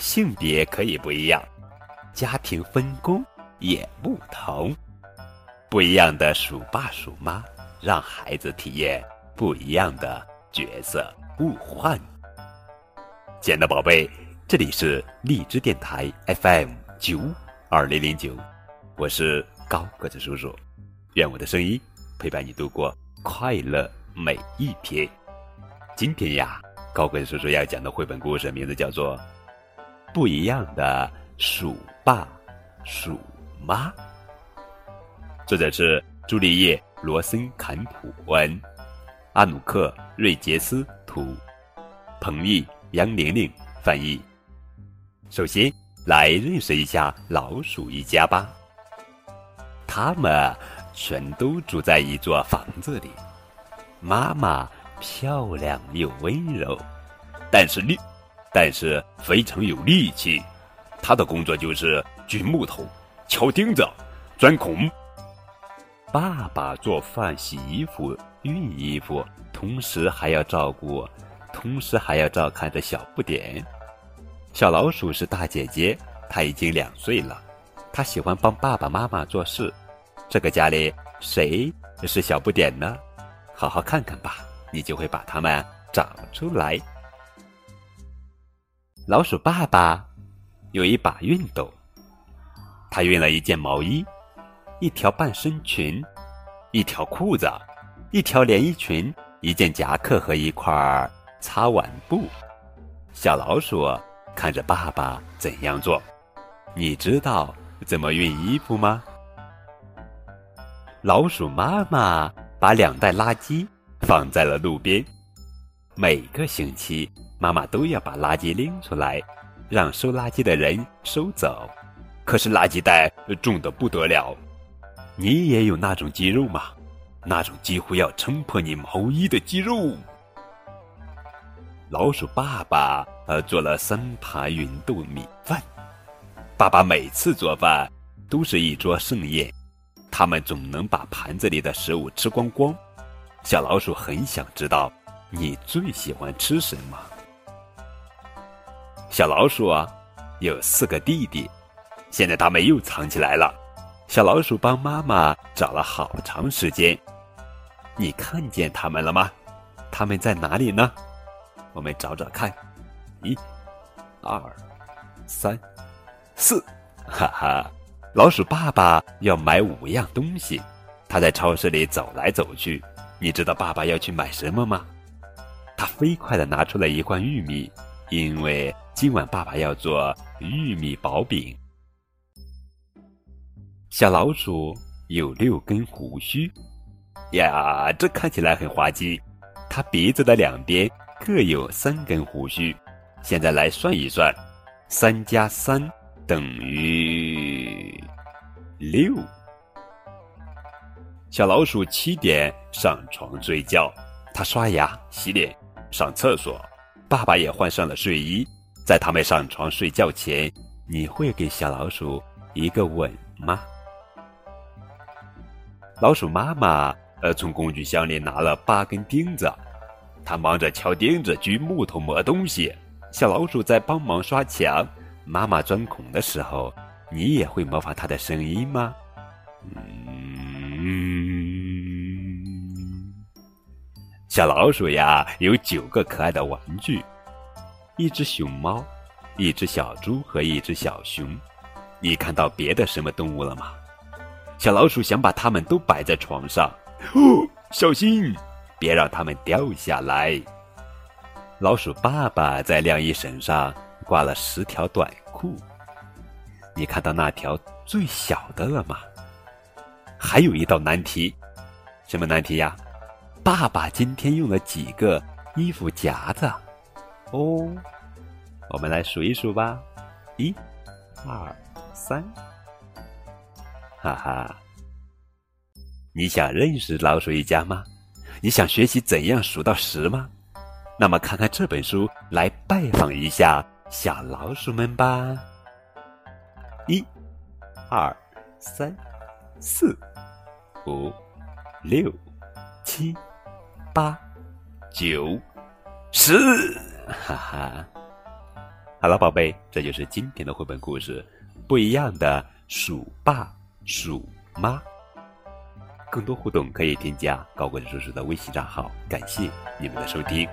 性别可以不一样，家庭分工也不同。不一样的鼠爸鼠妈，让孩子体验不一样的角色互换。亲爱的宝贝，这里是荔枝电台 FM 九二零零九，我是高个子叔叔，愿我的声音陪伴你度过快乐每一天。今天呀，高个子叔叔要讲的绘本故事名字叫做《不一样的鼠爸鼠妈》。作者是朱丽叶·罗森坎普文，阿努克·瑞杰斯图，彭毅、杨玲玲翻译。首先来认识一下老鼠一家吧。他们全都住在一座房子里。妈妈漂亮又温柔，但是力，但是非常有力气。他的工作就是锯木头、敲钉子、钻孔。爸爸做饭、洗衣服、熨衣服，同时还要照顾，同时还要照看着小不点。小老鼠是大姐姐，她已经两岁了。她喜欢帮爸爸妈妈做事。这个家里谁是小不点呢？好好看看吧，你就会把它们找出来。老鼠爸爸有一把熨斗，他熨了一件毛衣。一条半身裙，一条裤子，一条连衣裙，一件夹克和一块擦碗布。小老鼠看着爸爸怎样做，你知道怎么熨衣服吗？老鼠妈妈把两袋垃圾放在了路边，每个星期妈妈都要把垃圾拎出来，让收垃圾的人收走。可是垃圾袋重的不得了。你也有那种肌肉吗？那种几乎要撑破你毛衣的肌肉。老鼠爸爸呃做了三盘芸豆米饭。爸爸每次做饭都是一桌盛宴，他们总能把盘子里的食物吃光光。小老鼠很想知道你最喜欢吃什么。小老鼠啊，有四个弟弟，现在他们又藏起来了。小老鼠帮妈妈找了好长时间，你看见他们了吗？他们在哪里呢？我们找找看，一、二、三、四，哈哈！老鼠爸爸要买五样东西，他在超市里走来走去。你知道爸爸要去买什么吗？他飞快地拿出了一罐玉米，因为今晚爸爸要做玉米薄饼。小老鼠有六根胡须，呀，这看起来很滑稽。它鼻子的两边各有三根胡须。现在来算一算，三加三等于六。小老鼠七点上床睡觉，它刷牙、洗脸、上厕所。爸爸也换上了睡衣。在他们上床睡觉前，你会给小老鼠一个吻吗？老鼠妈妈呃，从工具箱里拿了八根钉子，它忙着敲钉子、锯木头、磨东西。小老鼠在帮忙刷墙。妈妈钻孔的时候，你也会模仿它的声音吗？嗯，小老鼠呀，有九个可爱的玩具：一只熊猫，一只小猪和一只小熊。你看到别的什么动物了吗？小老鼠想把它们都摆在床上，哦，小心，别让它们掉下来。老鼠爸爸在晾衣绳上挂了十条短裤，你看到那条最小的了吗？还有一道难题，什么难题呀？爸爸今天用了几个衣服夹子？哦，我们来数一数吧，一、二、三。哈哈，你想认识老鼠一家吗？你想学习怎样数到十吗？那么看看这本书，来拜访一下小老鼠们吧。一、二、三、四、五、六、七、八、九、十，哈哈。好了，宝贝，这就是今天的绘本故事，《不一样的鼠爸鼠妈》。更多互动可以添加高贵叔叔的微信账号。感谢你们的收听。